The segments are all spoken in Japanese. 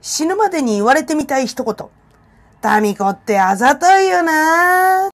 死ぬまでに言われてみたい一言。タミコってあざといよな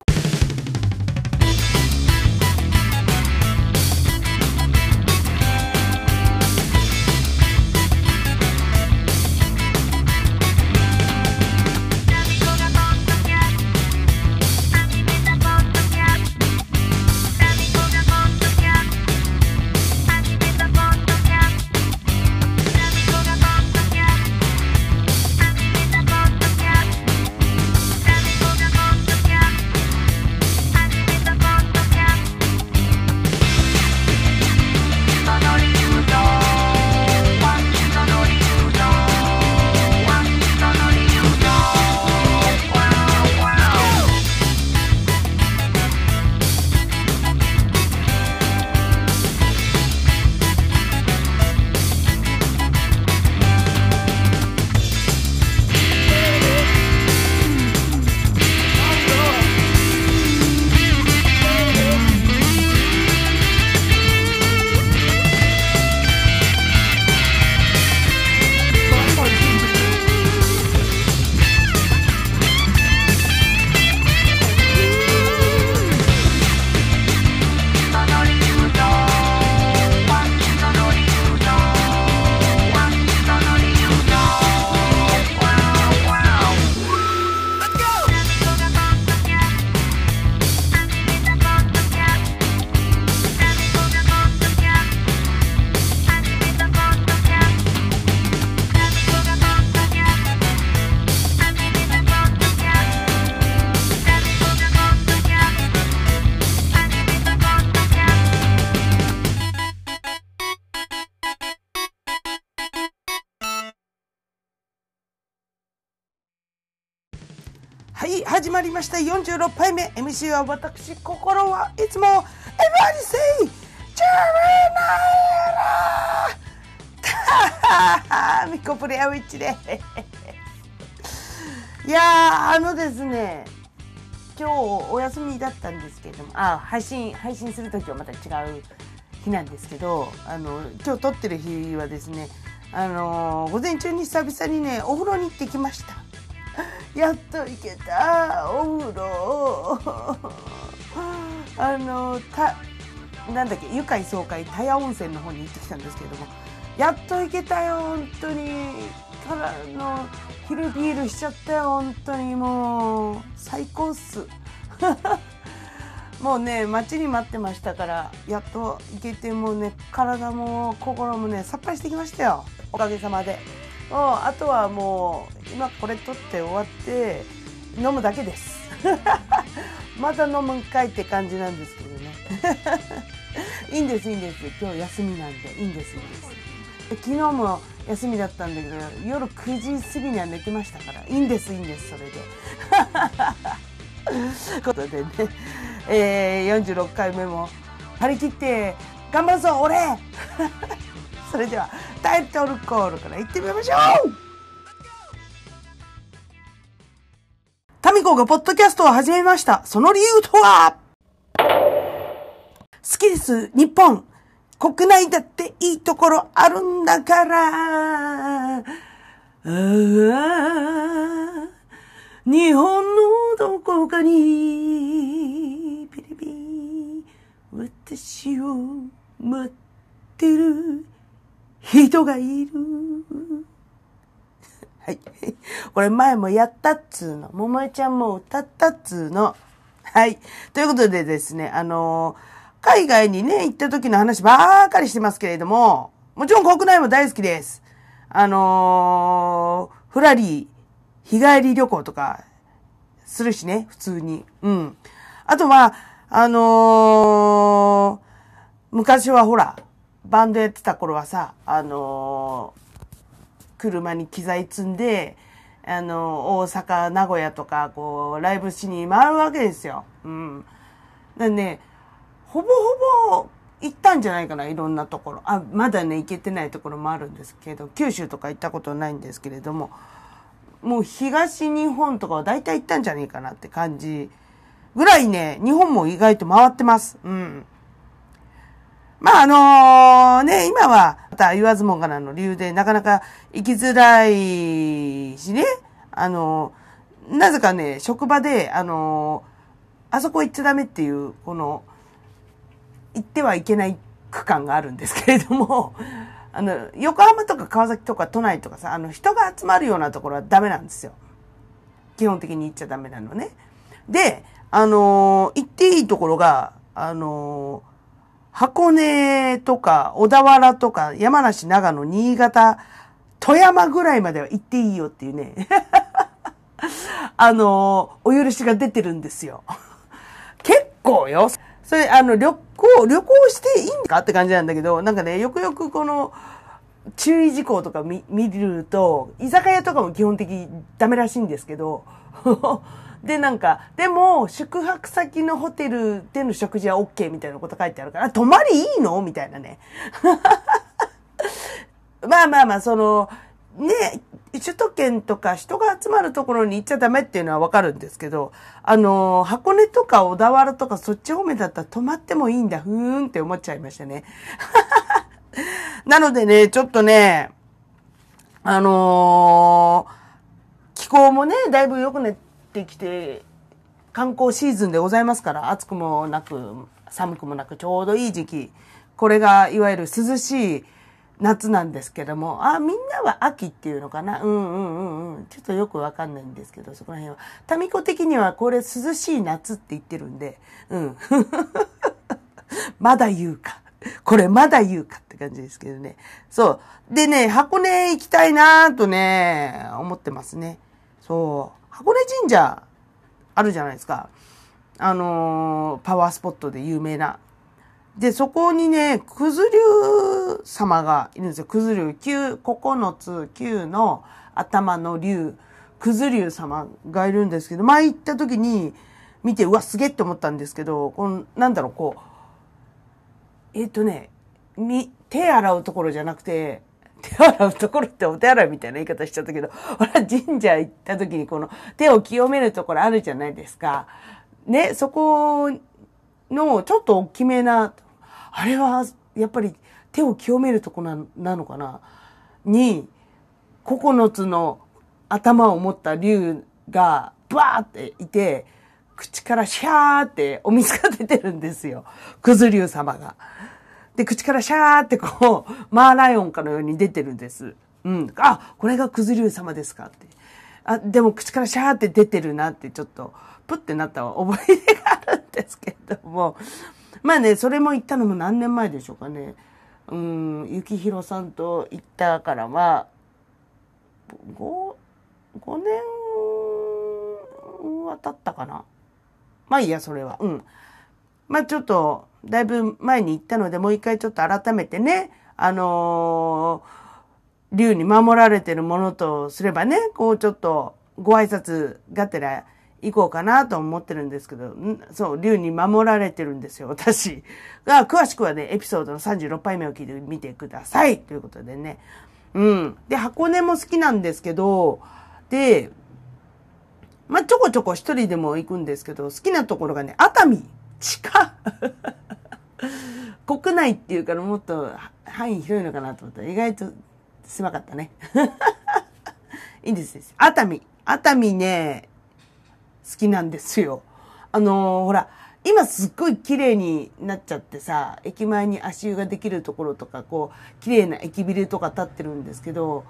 46杯目。MC は私、心はいつも、Everybody say, チャーレナーミコプレアウィッチで。いやー、あのですね、今日お休みだったんですけれども、あ、配信、配信するときはまた違う日なんですけど、あの、今日撮ってる日はですね、あの午前中に久々にね、お風呂に行ってきました。やっと行けたお風呂。あのたなんだっけ愉快爽快田屋温泉の方に行ってきたんですけれどもやっと行けたよ本当に。からの昼ビールしちゃったよ本当に。もう最高っす。もうね待ちに待ってましたからやっと行けてもうね体も心もねさっぱりしてきましたよ。おかげさまで。あとはもう今これ取って終わって飲むだけです。まだ飲むんかいって感じなんですけどね。いいんですいいんです。今日休みなんでいいんですいいんです。昨日も休みだったんだけど夜9時過ぎには寝てましたからいいんですいいんですそれで。ということでね、えー、46回目も張り切って頑張るぞ俺。それではタイトルコールから行ってみましょうタミコがポッドキャストを始めました。その理由とは？好きです、日本。国内だっていいところあるんだから。日本のどこかに、ピリピリ、私を待ってる。人がいる。はい。これ前もやったっつーの。桃江ちゃんも歌ったっつーの。はい。ということでですね、あのー、海外にね、行った時の話ばーかりしてますけれども、もちろん国内も大好きです。あのー、フラリー、日帰り旅行とか、するしね、普通に。うん。あとは、あのー、昔はほら、バンドやってた頃はさ、あのー、車に機材積んで、あのー、大阪、名古屋とか、こう、ライブしに回るわけですよ。うん。だね、ほぼほぼ行ったんじゃないかな、いろんなところ。あ、まだね、行けてないところもあるんですけど、九州とか行ったことないんですけれども、もう東日本とかは大体行ったんじゃねえかなって感じぐらいね、日本も意外と回ってます。うん。まあ、あのね、今は、また言わずもがなの理由で、なかなか行きづらいしね、あのなぜかね、職場で、あのあそこ行っちゃダメっていう、この、行ってはいけない区間があるんですけれども、あの、横浜とか川崎とか都内とかさ、あの、人が集まるようなところはダメなんですよ。基本的に行っちゃダメなのね。で、あの行っていいところが、あの箱根とか小田原とか山梨、長野、新潟、富山ぐらいまでは行っていいよっていうね。あのお許しが出てるんですよ。結構よ。それ、あの、旅行、旅行していいんかって感じなんだけど、なんかね、よくよくこの、注意事項とか見見ると、居酒屋とかも基本的にダメらしいんですけど、で、なんか、でも、宿泊先のホテルでの食事は OK みたいなこと書いてあるから、泊まりいいのみたいなね。まあまあまあ、その、ね、首都圏とか人が集まるところに行っちゃダメっていうのはわかるんですけど、あの、箱根とか小田原とかそっち方面だったら泊まってもいいんだ、ふーんって思っちゃいましたね。なのでね、ちょっとね、あのー、気候もね、だいぶ良くなってきて、観光シーズンでございますから、暑くもなく、寒くもなく、ちょうどいい時期。これが、いわゆる涼しい夏なんですけども、あ、みんなは秋っていうのかな？うんうんうんうん。ちょっとよくわかんないんですけど、そこら辺は。タミコ的にはこれ涼しい夏って言ってるんで、うん。まだ言うか。これまだ言うかって感じですけどね。そう。でね、箱根行きたいなぁとね、思ってますね。そう。箱根神社、あるじゃないですか。あのー、パワースポットで有名な。で、そこにね、くず竜様がいるんですよ。くず竜、九、九つ、九の頭の竜、くず竜様がいるんですけど、前行った時に見て、うわ、すげえって思ったんですけど、この、なんだろう、こう、えっ、ー、とね、み、手洗うところじゃなくて、手洗うところってお手洗いみたいな言い方しちゃったけど、ほら、神社行った時にこの手を清めるところあるじゃないですか。ね、そこのちょっと大きめな、あれは、やっぱり手を清めるとこななのかな？に、9つの頭を持った竜がバーっていて、口からシャーってお水が出てるんですよ。くず竜様が。で、口からシャーってこう、マーライオンかのように出てるんです。うん。あ、これがくず竜様ですかって。あ、でも口からシャーって出てるなってちょっと、プってなった覚えがあるんですけれども、まあね、それも行ったのも何年前でしょうかね。うん、幸宏さんと行ったからは、5、5年は経ったかな。まあいいや、それは。うん。まあちょっと、だいぶ前に行ったので、もう一回ちょっと改めてね、あのー、竜に守られてるものとすればね、こうちょっとご挨拶がてら行こうかなと思ってるんですけど、そう、竜に守られてるんですよ、私。が、詳しくはね、エピソードの36杯目を聞いてみてください。ということでね。うん。で、箱根も好きなんですけど、で、まあ、ちょこちょこ一人でも行くんですけど、好きなところがね、熱海。近 国内っていうからもっと範囲広いのかなと思ったら意外と狭かったね。いいんです。熱海。熱海ね、好きなんですよ。あのー、ほら、今すっごい綺麗になっちゃってさ、駅前に足湯ができるところとか、こう、綺麗な駅ビルとか立ってるんですけど、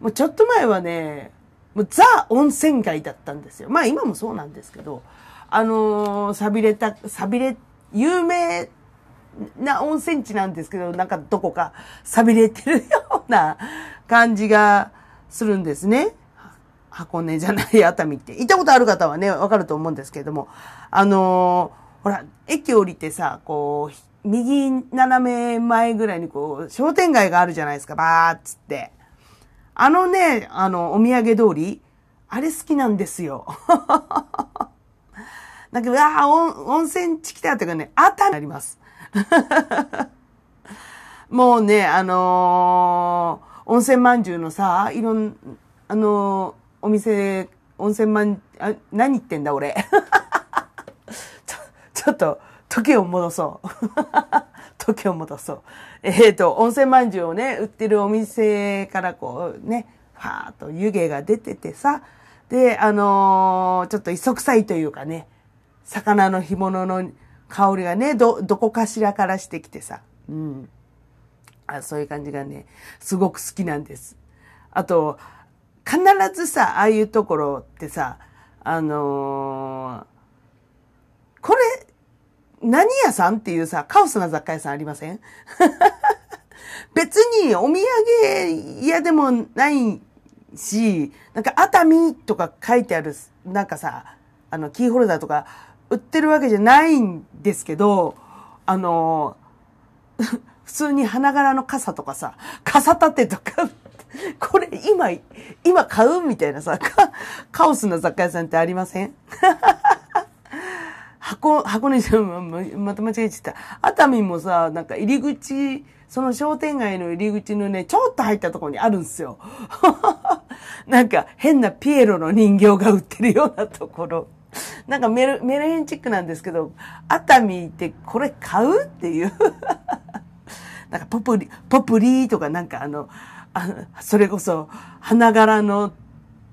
もうちょっと前はね、もうザ温泉街だったんですよ。まあ今もそうなんですけど、あのー、錆びれた、錆びれ、有名な温泉地なんですけど、なんかどこか錆びれてるような感じがするんですね。箱根じゃない熱海って。行ったことある方はね、わかると思うんですけれども、あのー、ほら、駅降りてさ、こう、右斜め前ぐらいにこう、商店街があるじゃないですか、バーっつって。あのね、あの、お土産通り、あれ好きなんですよ。だけど、ああ、温泉地来たってかね、あたになります。もうね、あのー、温泉まんじゅうのさ、いろん、あのー、お店、温泉まん、あ、何言ってんだ俺。ちょ、ちょっと、時を戻そう。時を戻そう。えっ、ー、と、温泉まんじゅうをね、売ってるお店からこうね、ファーっと湯気が出ててさ、で、あのー、ちょっと磯臭いというかね、魚の干物の香りがね、ど、どこかしらからしてきてさ、うん。あそういう感じがね、すごく好きなんです。あと、必ずさ、ああいうところってさ、あのー、これ、何屋さんっていうさ、カオスな雑貨屋さんありません？別にお土産屋でもないし、なんか熱海とか書いてある、なんかさ、あの、キーホルダーとか売ってるわけじゃないんですけど、あの、普通に花柄の傘とかさ、傘立てとか、これ今、今買うみたいなさ、カオスな雑貨屋さんってありません？箱、箱根じゃ、また間違えちゃった。熱海もさ、なんか入り口、その商店街の入り口のね、ちょっと入ったとこにあるんですよ。なんか変なピエロの人形が売ってるようなところ。なんかメル、メルヘンチックなんですけど、熱海ってこれ買うっていう なんかポプリ、ポプリとかなんかあの、あそれこそ花柄の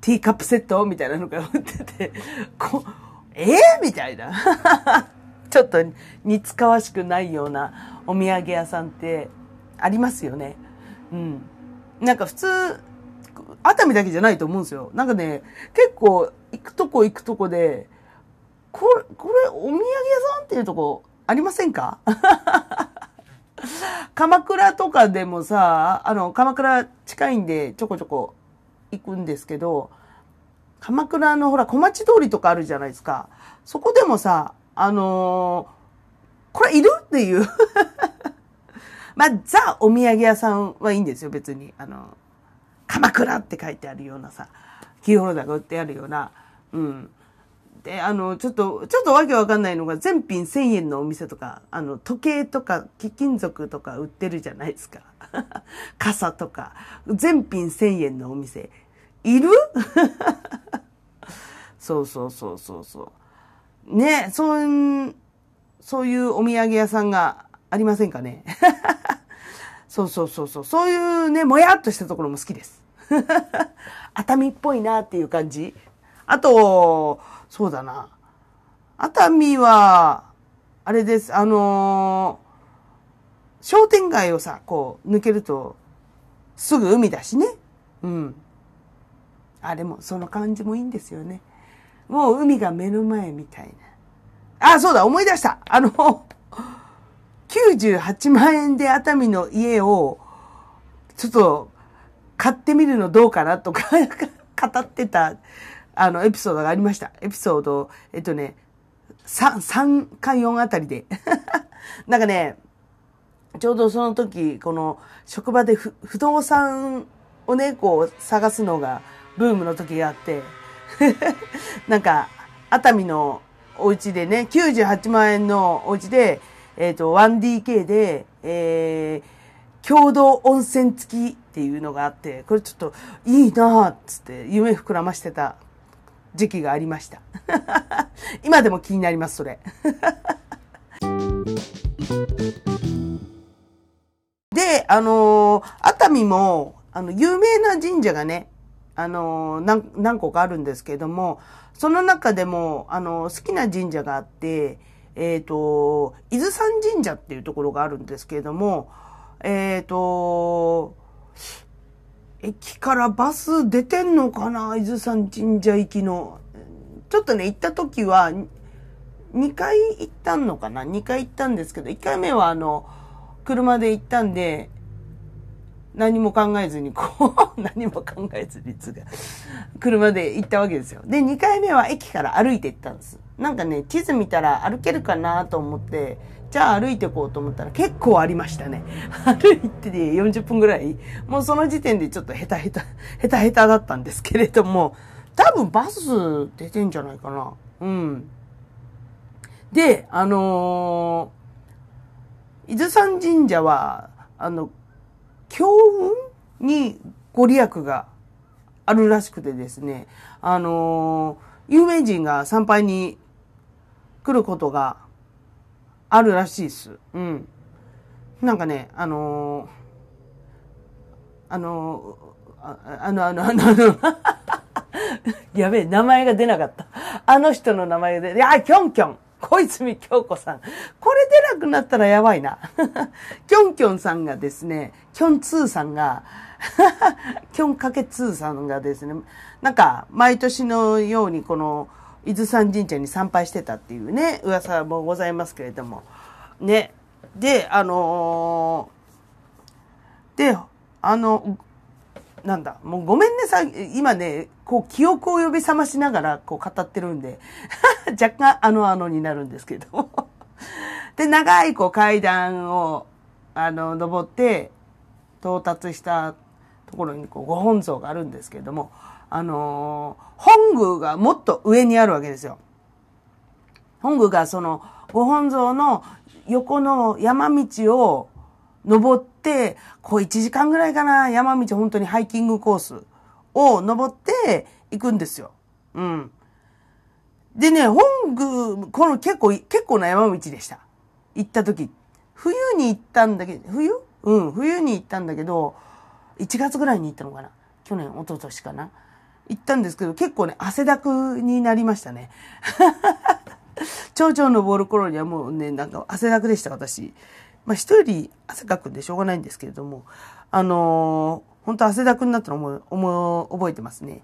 ティーカップセットみたいなのが売ってて、こえー、みたいな。ちょっと似つかわしくないようなお土産屋さんってありますよね。うん。なんか普通、熱海だけじゃないと思うんですよ。なんかね、結構行くとこ行くとこで、これ、これお土産屋さんっていうとこありませんか？鎌倉とかでもさ、あの、鎌倉近いんでちょこちょこ行くんですけど、鎌倉のほら、小町通りとかあるじゃないですか。そこでもさ、あのー、これいるっていう まあ、ザ・お土産屋さんはいいんですよ、別に。あの、鎌倉って書いてあるようなさ、キーホルダーが売ってあるような、うん。で、あの、ちょっと、ちょっとわけわかんないのが、全品1000円のお店とか、あの、時計とか、貴金属とか売ってるじゃないですか。傘とか、全品1000円のお店。いる？そうそうそうそうそう。ね、そう、そういうお土産屋さんがありませんかね？そうそうそうそう。そういうね、もやっとしたところも好きです。熱海っぽいなっていう感じ。あと、そうだな。熱海は、あれです。あのー、商店街をさ、こう、抜けると、すぐ海だしね。うん。あれも、その感じもいいんですよね。もう海が目の前みたいな。あ、そうだ、思い出した。あの、98万円で熱海の家を、ちょっと、買ってみるのどうかなとか 語ってた、あの、エピソードがありました。エピソード、えっとね、3、3か4あたりで。なんかね、ちょうどその時、この職場で不動産をね、こう探すのがブームの時があって、なんか、熱海のお家でね、98万円のお家で、えっ、ー、と、1DK で、えー、共同温泉付きっていうのがあって、これちょっといいなぁ、つって夢膨らましてた時期がありました。今でも気になります、それ。で、あの、熱海も、あの、有名な神社がね、あの、何、何個かあるんですけども、その中でも、あの、好きな神社があって、えっ、ー、と、伊豆山神社っていうところがあるんですけれども、えっ、ー、と、駅からバス出てんのかな？伊豆山神社行きの。ちょっとね、行った時は、2回行ったんのかな ?2 回行ったんですけど、1回目はあの、車で行ったんで、何も考えずに、こう、何も考えずに、つが、車で行ったわけですよ。で、2回目は駅から歩いて行ったんです。なんかね、地図見たら歩けるかなと思って、じゃあ歩いていこうと思ったら結構ありましたね。歩いて40分ぐらい。もうその時点でちょっとヘタヘタ、ヘタヘタだったんですけれども、多分バス出てんじゃないかな。うん。で、あのー、伊豆山神社は、あの、強運にご利益があるらしくてですね、あのー、有名人が参拝に来ることがあるらしいです。うん。なんかね、あのー、あのー、あの、あの、あの、あの、やべえ、名前が出なかった。あの人の名前が出、いや、キョンキョン。小泉今日子さん。これ出なくなったらやばいな。キョンキョンさんがですね、キョンツーさんが、キョンかけツーさんがですね、なんか、毎年のようにこの、伊豆山神社に参拝してたっていうね、噂もございますけれども。ね。で、あのー、で、あの、なんだ、もうごめんねさ、今ね、こう記憶を呼び覚ましながらこう語ってるんで、若干あのあのになるんですけど。で、長いこう階段を、あの、登って、到達したところにこうご本尊があるんですけれども、あのー、本宮がもっと上にあるわけですよ。本宮がそのご本尊の横の山道を登って、こう1時間ぐらいかな、山道本当にハイキングコースを登って行くんですよ。うん。でね、本宮、この結構、結構な山道でした。行った時。冬に行ったんだけど、冬？うん、冬に行ったんだけど、1月ぐらいに行ったのかな？去年、一昨年かな？行ったんですけど、結構ね、汗だくになりましたね。頂上登る頃にはもうね、なんか汗だくでした、私。まあ人より汗かくんでしょうがないんですけれども、あのー、本当汗だくになったの思思覚えてますね。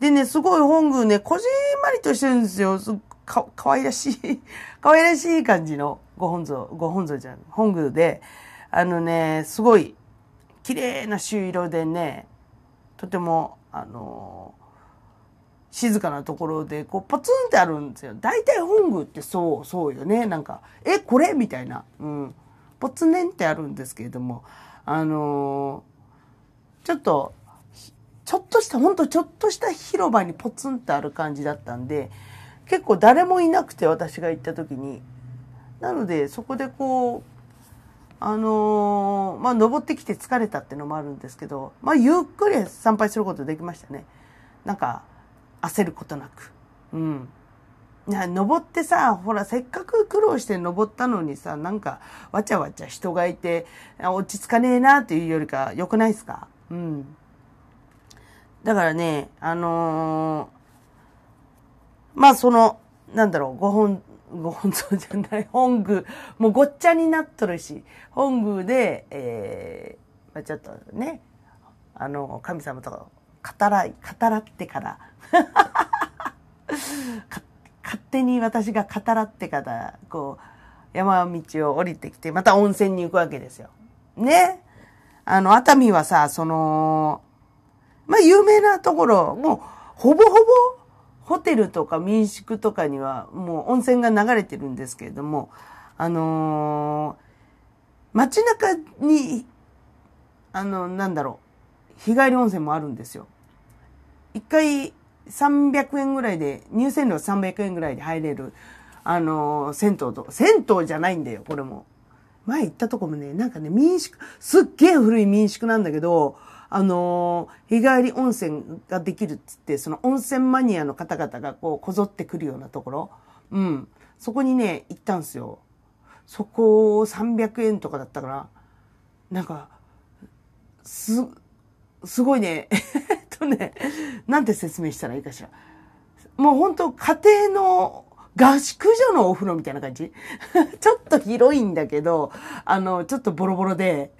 でね、すごい本宮ね、こじんまりとしてるんですよ。か、かわいらしい、かわいらしい感じのご本尊、ご本尊じゃん、本宮で、あのね、すごい、綺麗な朱色でね、とても、あの静かなところで、こう、ポツンってあるんですよ。大体本宮ってそう、そうよね。なんか、え、これ？みたいな。うん。ポツネンってあるんですけれども、あのー、ちょっと、ちょっとした、ほんとちょっとした広場にポツンってある感じだったんで、結構誰もいなくて私が行った時に。なので、そこでこう、あのー、まあ、登ってきて疲れたっていうのもあるんですけど、まあ、ゆっくり参拝することできましたね。なんか、焦ることなく。うん。登ってさ、ほら、せっかく苦労して登ったのにさ、なんか、わちゃわちゃ人がいて、落ち着かねえなっていうよりか、良くないですか？うん。だからね、あのー、まあ、その、なんだろう、ご本、ご本尊じゃない、本宮、もうごっちゃになっとるし、本宮で、えー、まあ、ちょっとね、あの、神様と語らい、語らってから か勝手に私が語らってから、こう、山道を降りてきて、また温泉に行くわけですよ。ね。あの、熱海はさ、その、まあ、有名なところ、もう、ほぼほぼ、ホテルとか民宿とかには、もう温泉が流れてるんですけれども、あのー、街中に、あの、なんだろう、日帰り温泉もあるんですよ。一回300円ぐらいで、入泉料300円ぐらいで入れる、あのー、銭湯と、銭湯じゃないんだよ、これも。前行ったとこもね、なんかね、民宿、すっげえ古い民宿なんだけど、あのー、日帰り温泉ができるっつって、その温泉マニアの方々がこう、こぞってくるようなところ。うん。そこにね、行ったんですよ。そこ300円とかだったから、なんか、す、すごいね、えっとね、なんて説明したらいいかしら。もう本当家庭の合宿所のお風呂みたいな感じ ちょっと広いんだけど、あの、ちょっとボロボロで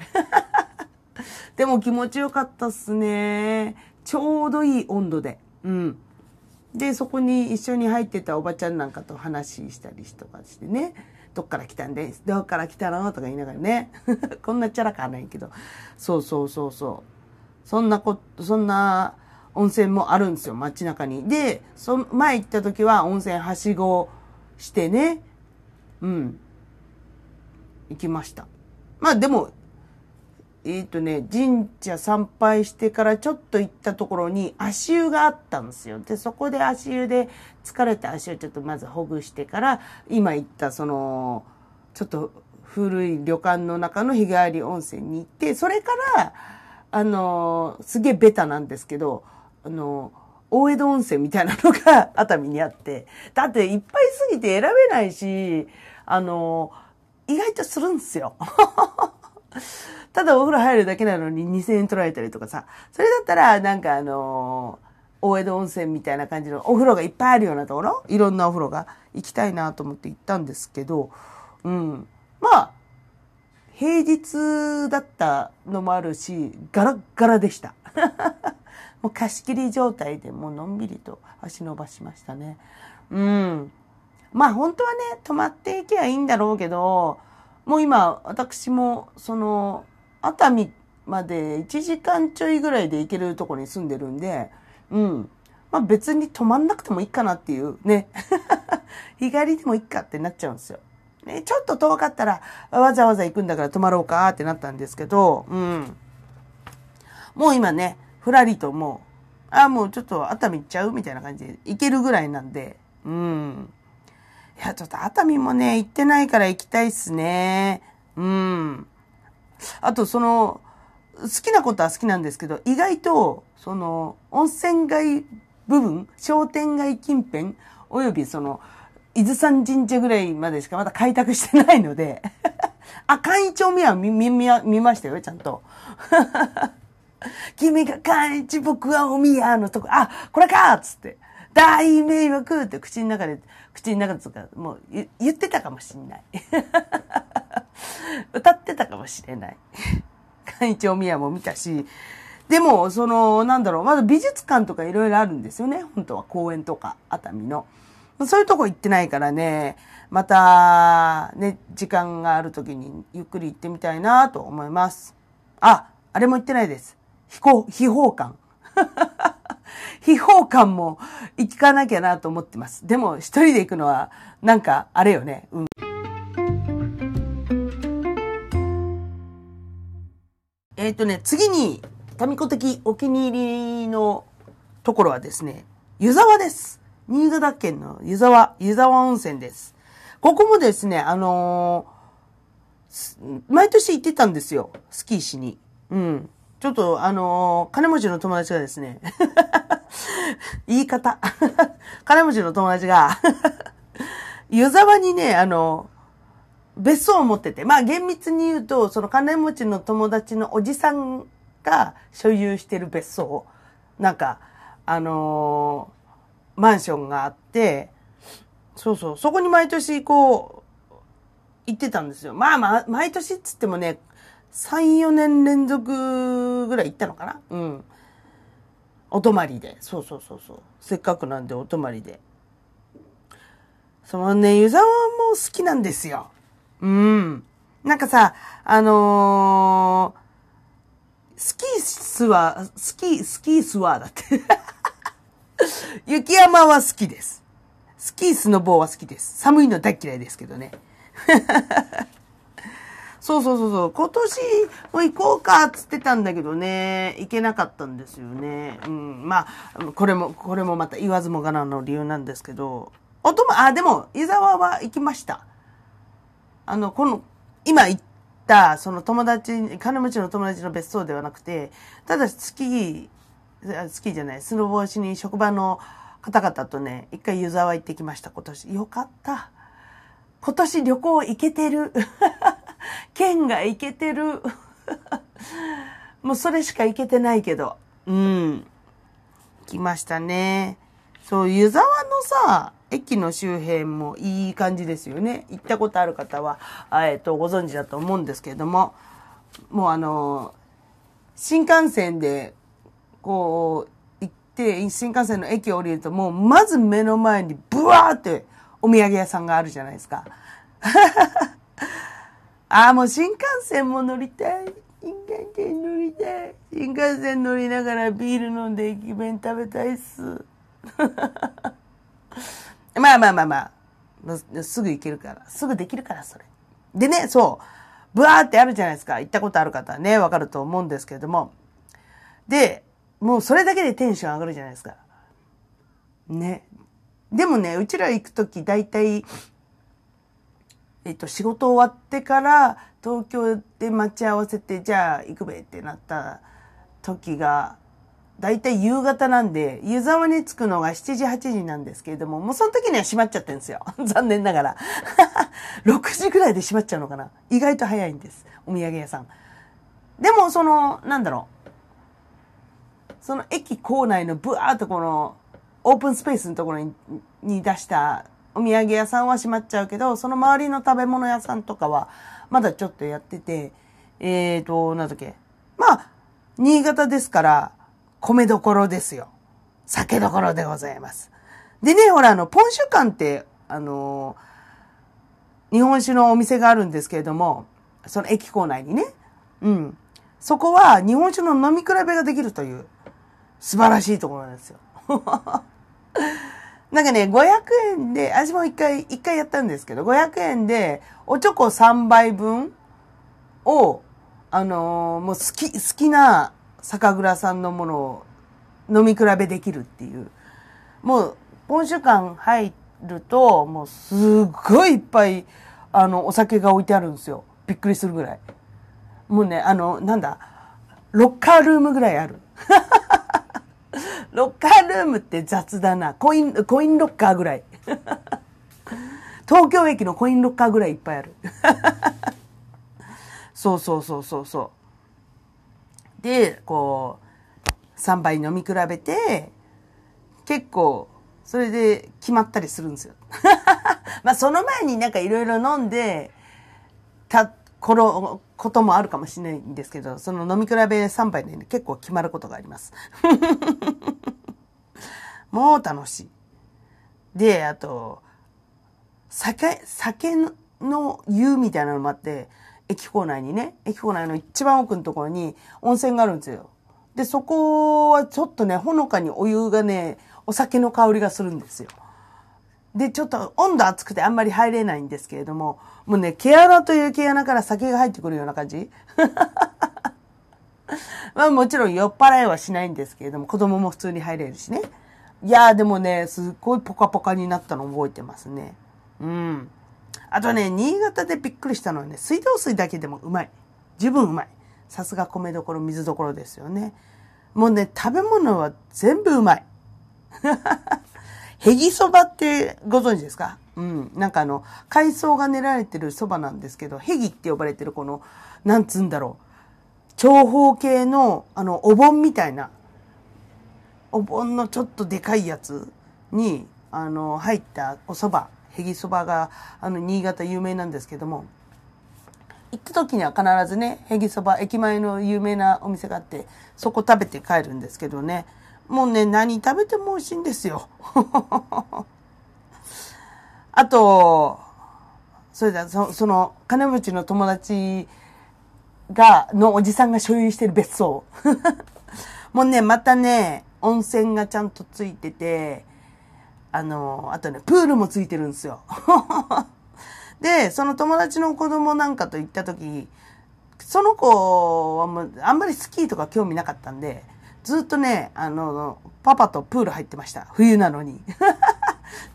でも気持ちよかったっすね。ちょうどいい温度で。うん。で、そこに一緒に入ってたおばちゃんなんかと話したりとかしてね。どっから来たんで？すどっから来たの？とか言いながらね。こんなチャラかないけど。そうそうそうそう。そんなこ、そんな温泉もあるんですよ、街中に。で、そ前行った時は温泉はしごしてね、うん、行きました。まあでも、えっ、ー、とね、神社参拝してからちょっと行ったところに足湯があったんですよ。で、そこで足湯で疲れた足をちょっとまずほぐしてから、今言ったその、ちょっと古い旅館の中の日帰り温泉に行って、それから、あの、すげえベタなんですけど、あの、大江戸温泉みたいなのが 熱海にあって、だっていっぱいすぎて選べないし、あの、意外とするんですよ。ただお風呂入るだけなのに2000円取られたりとかさ。それだったら、なんかあのー、大江戸温泉みたいな感じのお風呂がいっぱいあるようなところ、いろんなお風呂が行きたいなと思って行ったんですけど、うん。まあ、平日だったのもあるし、ガラッガラでした。もう貸し切り状態でもうのんびりと足伸ばしましたね。うん。まあ本当はね、泊まっていけばいいんだろうけど、もう今、私も、その、熱海まで1時間ちょいぐらいで行けるとこに住んでるんで、うん。まあ別に泊まんなくてもいいかなっていうね。日帰りでもいいかってなっちゃうんですよ。ね、ちょっと遠かったら、わざわざ行くんだから泊まろうかってなったんですけど、うん。もう今ね、ふらりともう、ああ、もうちょっと熱海行っちゃうみたいな感じで行けるぐらいなんで、うん。いや、ちょっと熱海もね、行ってないから行きたいっすね。うん。あと、その、好きなことは好きなんですけど、意外と、その、温泉街部分、商店街近辺、およびその、伊豆山神社ぐらいまでしかまだ開拓してないので、あ、簡易調味は見、見、見ましたよ、ちゃんと。君が簡易、僕はおみやのとこ、あ、これかっつって。大迷惑って口の中で、口の中でとか、もう言ってたかもしんない。歌ってたかもしれない。会長宮も見たし、でも、その、なんだろう、まだ美術館とかいろいろあるんですよね。本当は公園とか、熱海の。そういうとこ行ってないからね、また、ね、時間がある時にゆっくり行ってみたいなと思います。あ、あれも行ってないです。飛行、秘宝館。秘宝館も行かなきゃなと思ってます。でも一人で行くのはなんかあれよね。うん。えっ、ー、とね、次に、民子的お気に入りのところはですね、湯沢です。新潟県の湯沢、湯沢温泉です。ここもですね、あのー、毎年行ってたんですよ。スキーしに。うん。ちょっと、あのー、金持ちの友達がですね 言い方。金持ちの友達が 湯沢にね、あの、別荘を持ってて、まあ厳密に言うと、その金持ちの友達のおじさんが所有してる別荘、なんか、あのー、マンションがあって、そうそう、そこに毎年こう、行ってたんですよ。まあまあ、毎年っつってもね、3、4年連続ぐらい行ったのかな？うん。お泊まりで。そうそうそうそう。せっかくなんでお泊まりで。そのね、湯沢も好きなんですよ。うん。なんかさ、あのー、スキースワー、スキー、スキースワーだって。雪山は好きです。スキースノボーは好きです。寒いの大嫌いですけどね。そうそうそうそう。今年も行こうかっつってたんだけどね、行けなかったんですよね。うん。まあ、これも、これもまた言わずもがなの理由なんですけど、おとも、あ、でも、伊沢は行きました。あの、この、今言った、その友達、金持ちの友達の別荘ではなくて、ただスキー、スキーじゃない、スノボーしに職場の方々とね、一回湯沢行ってきました、今年。よかった。今年旅行行けてる。県が行けてる。もうそれしか行けてないけど。うん。来ましたね。そう、湯沢のさ、駅の周辺もいい感じですよね。行ったことある方は、えっと、ご存知だと思うんですけれども、もうあの、新幹線で、こう、行って、新幹線の駅を降りると、もうまず目の前にブワーってお土産屋さんがあるじゃないですか。ああ、もう新幹線も乗りたい。新幹線乗りたい。新幹線乗りながらビール飲んで駅弁食べたいっす。まあまあまあまあ。すぐ行けるから。すぐできるから、それ。でね、そう。ブワーってあるじゃないですか。行ったことある方はね、わかると思うんですけれども。で、もうそれだけでテンション上がるじゃないですか。ね。でもね、うちら行くとき大体えっと、仕事終わってから東京で待ち合わせて、じゃあ行くべってなった時が、だいたい夕方なんで、湯沢に着くのが7時、8時なんですけれども、もうその時には閉まっちゃってるんですよ。残念ながら。6時ぐらいで閉まっちゃうのかな。意外と早いんです。お土産屋さん。でも、その、なんだろう。その駅構内のブワーっとこの、オープンスペースのところにに出したお土産屋さんは閉まっちゃうけど、その周りの食べ物屋さんとかは、まだちょっとやってて、えーと、なんだっけ。まあ、新潟ですから、米どころですよ。酒どころでございます。でね、ほら、あの、ポンシュ館って、あの日本酒のお店があるんですけれども、その駅構内にね。うん。そこは日本酒の飲み比べができるという素晴らしいところなんですよ。なんかね、500円で、私も一回、一回やったんですけど、500円で、おちょこ3杯分を、あのー、もう好き、好きな酒蔵さんのものを飲み比べできるっていう。もう、本酒館入ると、もうすっごいいっぱい、あの、お酒が置いてあるんですよ。びっくりするぐらい。もうね、あの、なんだ、ロッカールームぐらいある。ロッカールームって雑だな。コイン、コインロッカーぐらい。東京駅のコインロッカーぐらいいっぱいある。そうそうそうそうそう。で、こう、3杯飲み比べて、結構、それで決まったりするんですよ。まあその前になんかいろいろ飲んで、た、このこともあるかもしれないんですけど、その飲み比べ3杯で、ね、結構決まることがあります。もう楽しい。で、あと、酒、酒の湯みたいなのもあって、駅構内にね、駅構内の一番奥のところに温泉があるんですよ。で、そこはちょっとね、ほのかにお湯がね、お酒の香りがするんですよ。で、ちょっと温度熱くてあんまり入れないんですけれども、もうね、毛穴という毛穴から酒が入ってくるような感じ まあもちろん酔っ払いはしないんですけれども、子供も普通に入れるしね。いやーでもね、すっごいポカポカになったの覚えてますね。うん。あとね、新潟でびっくりしたのはね、水道水だけでもうまい。十分うまい。さすが米どころ、水どころですよね。もうね、食べ物は全部うまい。へぎそばってご存知ですか？うん。なんかあの、海藻が練られてるそばなんですけど、へぎって呼ばれてるこの、なんつうんだろう。長方形の、あの、お盆みたいな、お盆のちょっとでかいやつに、あの、入ったお蕎麦、へぎそばが、あの、新潟有名なんですけども、行った時には必ずね、へぎそば、駅前の有名なお店があって、そこ食べて帰るんですけどね、もうね、何食べても美味しいんですよ。あと、それだ、そその、金持ちの友達が、のおじさんが所有してる別荘。もうね、またね、温泉がちゃんとついてて、あの、あとね、プールもついてるんですよ。で、その友達の子供なんかと行った時、その子はもうあんまりスキーとか興味なかったんで、ずっとね、あの、パパとプール入ってました。冬なのに。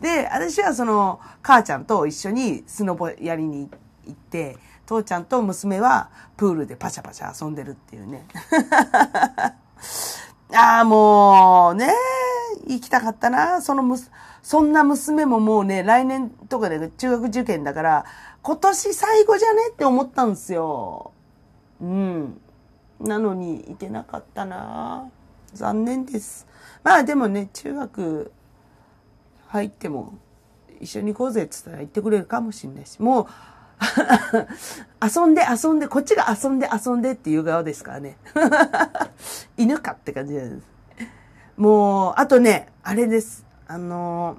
で、私はその、母ちゃんと一緒にスノボやりに行って、父ちゃんと娘はプールでパシャパシャ遊んでるっていうね。ああ、もうね、行きたかったな。そのむ、そんな娘ももうね、来年とかで中学受験だから、今年最後じゃねって思ったんですよ。うん。なのに行けなかったな。残念です。まあでもね、中学入っても一緒に行こうぜって言ったら行ってくれるかもしれないし、もう、遊んで遊んで、こっちが遊んで遊んでっていう側ですからね。犬かって感じです。もう、あとね、あれです。あの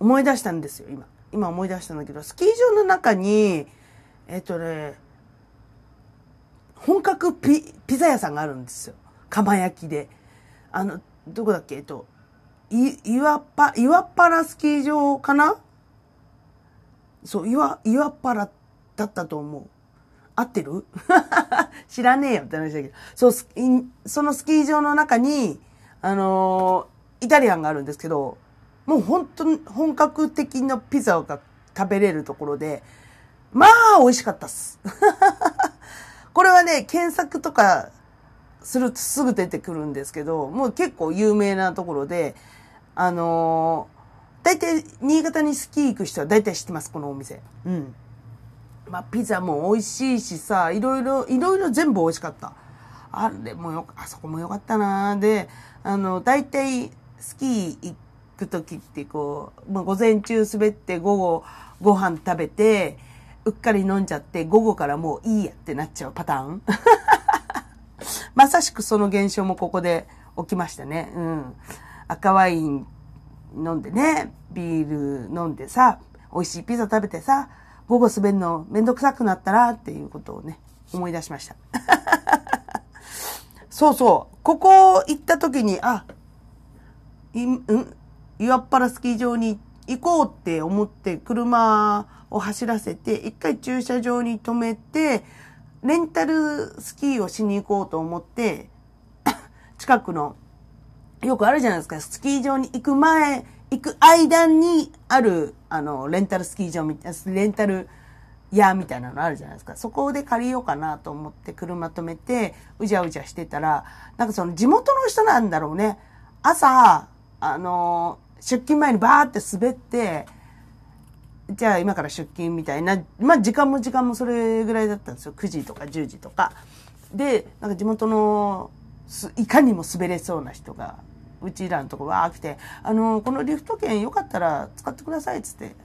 思い出したんですよ、今。今思い出したんだけど、スキー場の中に、えっ、とね、本格ピピザ屋さんがあるんですよ。釜焼きで。あの、どこだっけ？えっと、い、岩っぱ、岩っ原スキー場かな？そう、岩、岩っ原だったと思う。合ってる？知らねえよって話だけど。そう、そのスキー場の中に、あのー、イタリアンがあるんですけど、もう本当に本格的なピザが食べれるところで、まあ、美味しかったっす。これはね、検索とかするとすぐ出てくるんですけど、もう結構有名なところで、あのー、大体、新潟にスキー行く人は大体知ってます、このお店。うん。まあ、ピザも美味しいしさ、いろいろ、いろいろ全部美味しかった。あれもよ、あそこもよかったなで、あの、大体、スキー行くときってこう、まあ、午前中滑って午後ご飯食べて、うっかり飲んじゃって午後からもういいやってなっちゃうパターン まさしくその現象もここで起きましたね。うん。赤ワイン飲んでね、ビール飲んでさ、美味しいピザ食べてさ、午後滑るのめんどくさくなったらっていうことをね、思い出しました。そうそう。ここ行った時に、あ、い、ん岩っ原スキー場に行こうって思って車を走らせて、一回駐車場に止めて、レンタルスキーをしに行こうと思って、近くの、よくあるじゃないですか、スキー場に行く前、行く間にある、あの、レンタルスキー場みたいな、レンタル屋みたいなのあるじゃないですか。そこで借りようかなと思って車止めて、うじゃうじゃしてたら、なんかその地元の人なんだろうね。朝、あの、出勤前にバーって滑って、じゃあ今から出勤みたいな、まあ時間も時間もそれぐらいだったんですよ。9時とか10時とか。で、なんか地元の、いかにも滑れそうな人が、うちらのとこわー来て、あの、このリフト券よかったら使ってくださいっつって、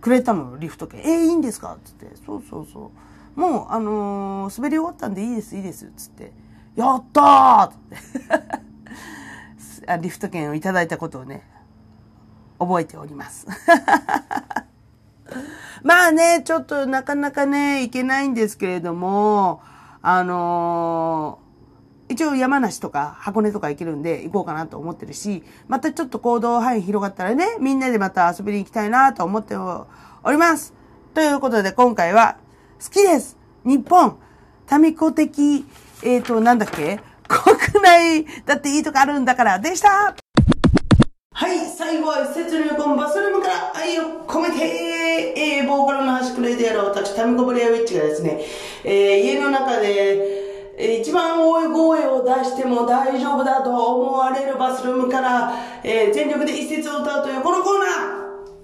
くれたの、リフト券。えー、いいんですか？っつって、そうそうそう。もう、あのー、滑り終わったんでいいです、いいです、っつって、やったーって リフト券をいただいたことをね、覚えております。まあね、ちょっとなかなかね、行けないんですけれども、あのー、一応山梨とか箱根とか行けるんで行こうかなと思ってるし、またちょっと行動範囲広がったらね、みんなでまた遊びに行きたいなと思っております。ということで今回は、好きです日本民子的、えっ、ー、と、なんだっけ？国内だっていいとこあるんだからでしたはい、最後は一節の横バスルームから愛を込めて、えー、ボーカルの端くれである私、タミコブレアウィッチがですね、えー、家の中で、えー、一番大声を出しても大丈夫だと思われるバスルームから、えー、全力で一節を歌うというこのコーナ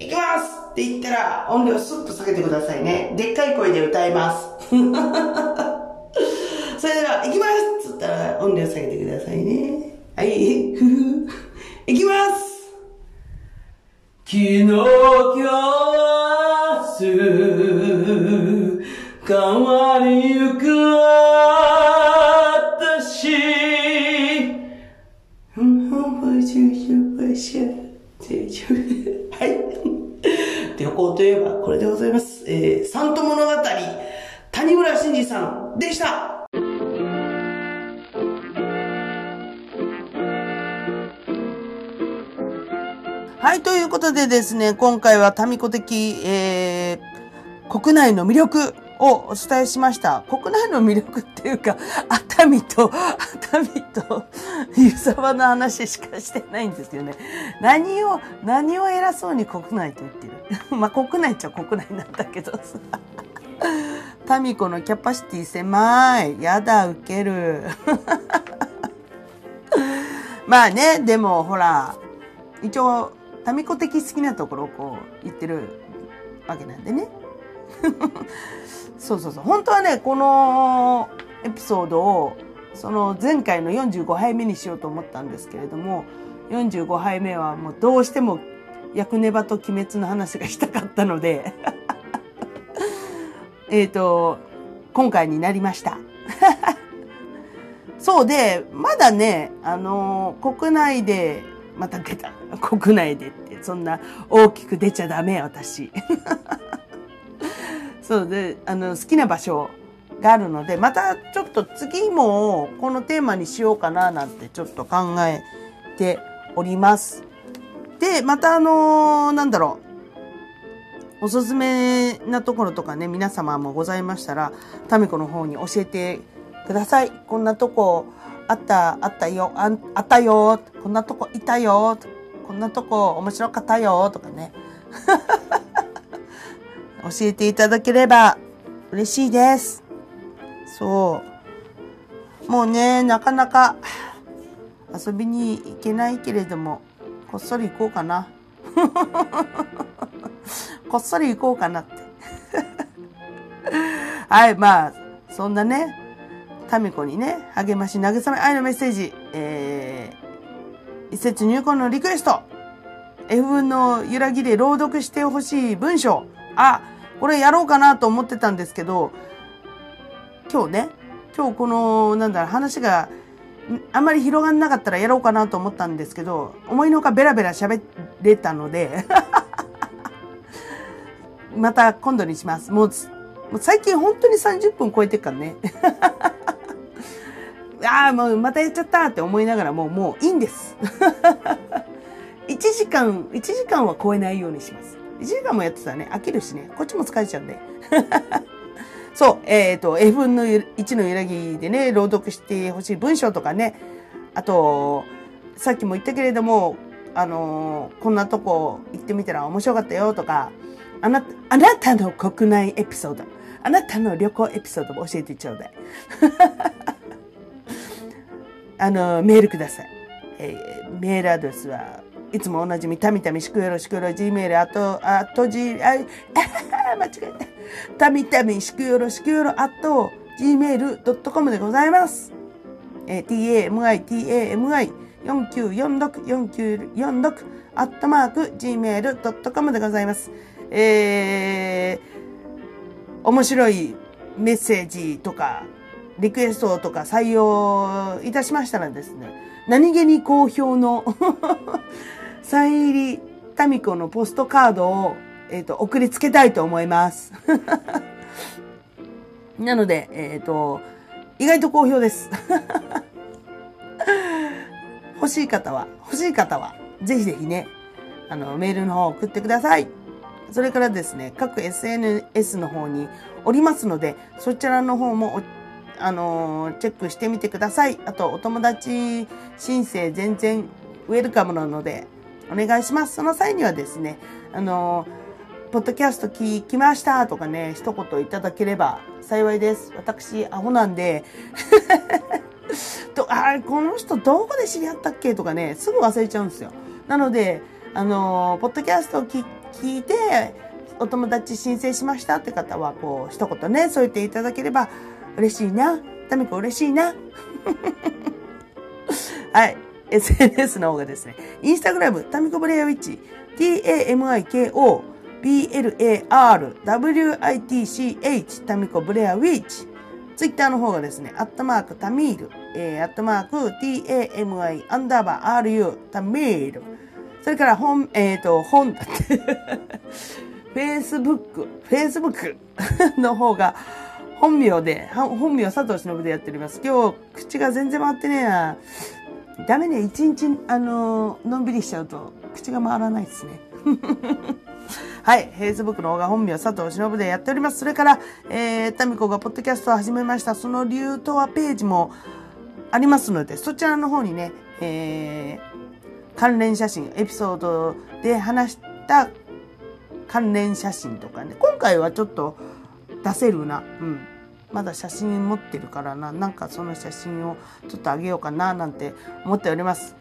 ー、いきますって言ったら音量スッと下げてくださいね。でっかい声で歌います。それでは、いきますっつったら音量下げてくださいね。はい、ふふ。いきます昨日今日明日変わりゆく私はい。旅行といえばこれでございます。えー、サント物語、谷村新司さんでした。はい、ということでですね、今回はタミコ的、えー、国内の魅力をお伝えしました。国内の魅力っていうか、熱海と、熱海と、湯沢の話しかしてないんですよね。何を、何を偉そうに国内と言ってる？まあ、国内っちゃ国内なんだけどさ。タミコのキャパシティ狭い。やだ、ウケる。まあね、でもほら、一応、タミコ的好きなところをこう言ってるわけなんでね。そうそうそう。本当はね、このエピソードを、その前回の45杯目にしようと思ったんですけれども、45杯目はもうどうしてもヤクネバと鬼滅の話がしたかったので えっと、今回になりました。そうで、まだね、あの、国内でまた出た。国内でって、そんな大きく出ちゃダメ、私。そうで、あの、好きな場所があるので、またちょっと次もこのテーマにしようかななんてちょっと考えております。で、またあのー、なんだろう。おすすめなところとかね、皆様もございましたら、タミコの方に教えてください。こんなとこあった、あったよ、ああったよ、こんなとこいたよ、こんなとこ面白かったよ、とかね。教えていただければ嬉しいです。そう。もうね、なかなか遊びに行けないけれども、こっそり行こうかな。こっそり行こうかなって。はい、まあ、そんなね、タミコにね、励まし、慰め、愛のメッセージ、えー、一節入魂のリクエスト、F 分の揺らぎで朗読してほしい文章、あ、これやろうかなと思ってたんですけど、今日ね、今日この、なんだろ、話があんまり広がんなかったらやろうかなと思ったんですけど、思いのほかベラベラ喋れたので また今度にします。もう、もう最近本当に30分超えてるからね。ああ、もうまたやっちゃったって思いながらもう、もういいんです。1時間、1時間は超えないようにします。1時間もやってたらね、飽きるしね、こっちも疲れちゃうんで。そう、えっ、ー、と、F 分の1の揺らぎでね、朗読してほしい文章とかね、あと、さっきも言ったけれども、あのー、こんなとこ行ってみたら面白かったよとか、あなた、あなたの国内エピソード、あなたの旅行エピソードも教えてちょうだい。あの、メールください。えー、メールアドレスは、いつもおなじみ、たみたみしくよろしくよろ、Gmail、あと、あと、G、あ、あ、間違えた。たみたみしくよろしくよろ、あと、gmail.com でございます。えー、tami, tami, 4946、4946、アットマーク、gmail.com でございます。えー、面白いメッセージとか、リクエストとか採用いたしましたらですね、何気に好評のサイン入りタミコのポストカードを、えっ、ー、と、送りつけたいと思います。なので、えっ、ー、と、意外と好評です。欲しい方は、欲しい方は、ぜひぜひね、あの、メールの方送ってください。それからですね、各 SNS の方におりますので、そちらの方もあのチェックしてみてください。あと、お友達申請全然ウェルカムなので、お願いします。その際にはですね、あのポッドキャスト聞きましたとかね、一言いただければ幸いです。私、アホなんで と、あ、この人どこで知り合ったっけとかね、すぐ忘れちゃうんですよ。なので、あの、ポッドキャストを聞聞いて、お友達申請しましたって方は、こう、一言ね、添えていただければ嬉しいな。タミコ嬉しいな。はい。SNS の方がですね、インスタグラム、タミコブレアウィッチ、t-a-m-i-k-o b-l-a-r-w-i-t-c-h タミコブレアウィッチ。ツイッターの方がですね、アットマークタミール、えー、アットマーク t-a-m-i アンダーバー r-u タミール。それから本、えっ、ー、と、本だってフェイスブック、フェイスブック の方が、本名で、本名佐藤忍でやっております。今日、口が全然回ってねえな。ダメね、一日、あののんびりしちゃうと、口が回らないですね。はい。Facebook の方が本名佐藤忍でやっております。それから、えー、タミコがポッドキャストを始めました。その理由とはページもありますので、そちらの方にね、えー、関連写真、エピソードで話した関連写真とかね、今回はちょっと出せるな。うん。まだ写真持ってるからな。なんかその写真をちょっとあげようかななんて思っております。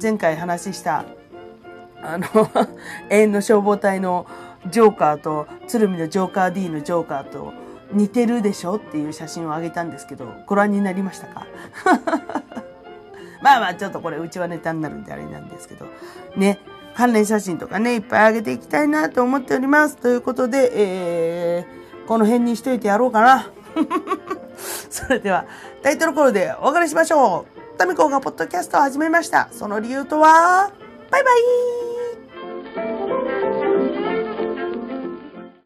前回話したあの 永遠の消防隊のジョーカーと、鶴見のジョーカー D のジョーカーと似てるでしょっていう写真をあげたんですけど、ご覧になりましたか？まあまあ、ちょっとこれ、うちはネタになるんであれなんですけど、ね、関連写真とかね、いっぱいあげていきたいなと思っております。ということで、えー、この辺にしといてやろうかな。それでは、タイトルコールでお別れしましょう。タミコがポッドキャストを始めました。その理由とは、バイバイ